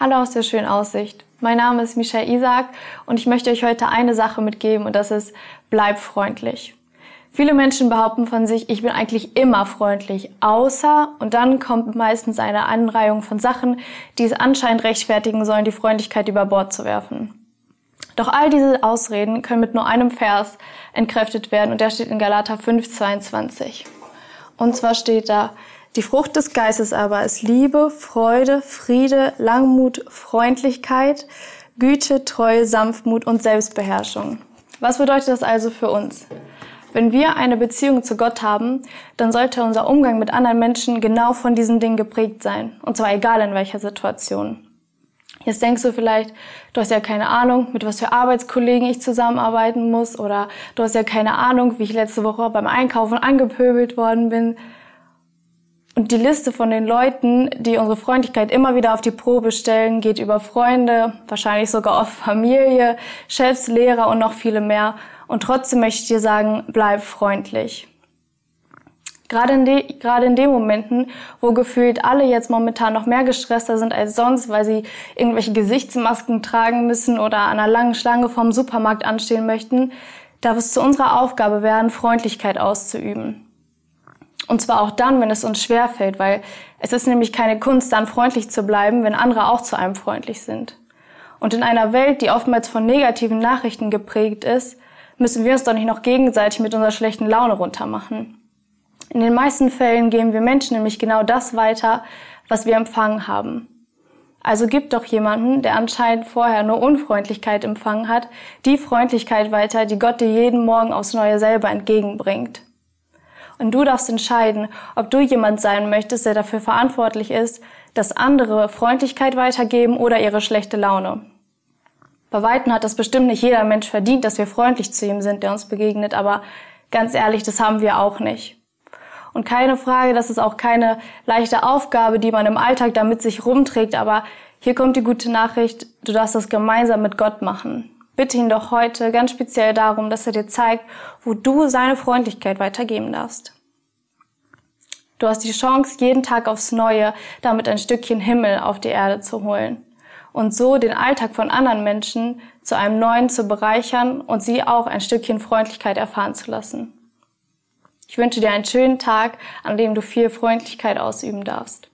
Hallo aus der schönen Aussicht. Mein Name ist Michelle Isaac und ich möchte euch heute eine Sache mitgeben und das ist, bleib freundlich. Viele Menschen behaupten von sich, ich bin eigentlich immer freundlich, außer und dann kommt meistens eine Anreihung von Sachen, die es anscheinend rechtfertigen sollen, die Freundlichkeit über Bord zu werfen. Doch all diese Ausreden können mit nur einem Vers entkräftet werden und der steht in Galater 5,22. Und zwar steht da, die Frucht des Geistes aber ist Liebe, Freude, Friede, Langmut, Freundlichkeit, Güte, Treue, Sanftmut und Selbstbeherrschung. Was bedeutet das also für uns? Wenn wir eine Beziehung zu Gott haben, dann sollte unser Umgang mit anderen Menschen genau von diesen Dingen geprägt sein. Und zwar egal in welcher Situation. Jetzt denkst du vielleicht, du hast ja keine Ahnung, mit was für Arbeitskollegen ich zusammenarbeiten muss oder du hast ja keine Ahnung, wie ich letzte Woche beim Einkaufen angepöbelt worden bin. Und die Liste von den Leuten, die unsere Freundlichkeit immer wieder auf die Probe stellen, geht über Freunde, wahrscheinlich sogar auf Familie, Chefs, Lehrer und noch viele mehr. Und trotzdem möchte ich dir sagen, bleib freundlich. Gerade in, de, gerade in den Momenten, wo gefühlt alle jetzt momentan noch mehr gestresster sind als sonst, weil sie irgendwelche Gesichtsmasken tragen müssen oder an einer langen Schlange vom Supermarkt anstehen möchten, darf es zu unserer Aufgabe werden, Freundlichkeit auszuüben. Und zwar auch dann, wenn es uns schwerfällt, weil es ist nämlich keine Kunst, dann freundlich zu bleiben, wenn andere auch zu einem freundlich sind. Und in einer Welt, die oftmals von negativen Nachrichten geprägt ist, müssen wir uns doch nicht noch gegenseitig mit unserer schlechten Laune runtermachen. In den meisten Fällen geben wir Menschen nämlich genau das weiter, was wir empfangen haben. Also gibt doch jemanden, der anscheinend vorher nur Unfreundlichkeit empfangen hat, die Freundlichkeit weiter, die Gott dir jeden Morgen aufs Neue selber entgegenbringt. Und du darfst entscheiden, ob du jemand sein möchtest, der dafür verantwortlich ist, dass andere Freundlichkeit weitergeben oder ihre schlechte Laune. Bei Weitem hat das bestimmt nicht jeder Mensch verdient, dass wir freundlich zu ihm sind, der uns begegnet, aber ganz ehrlich, das haben wir auch nicht. Und keine Frage, das ist auch keine leichte Aufgabe, die man im Alltag damit sich rumträgt, aber hier kommt die gute Nachricht, du darfst das gemeinsam mit Gott machen. Bitte ihn doch heute ganz speziell darum, dass er dir zeigt, wo du seine Freundlichkeit weitergeben darfst. Du hast die Chance, jeden Tag aufs Neue damit ein Stückchen Himmel auf die Erde zu holen und so den Alltag von anderen Menschen zu einem neuen zu bereichern und sie auch ein Stückchen Freundlichkeit erfahren zu lassen. Ich wünsche dir einen schönen Tag, an dem du viel Freundlichkeit ausüben darfst.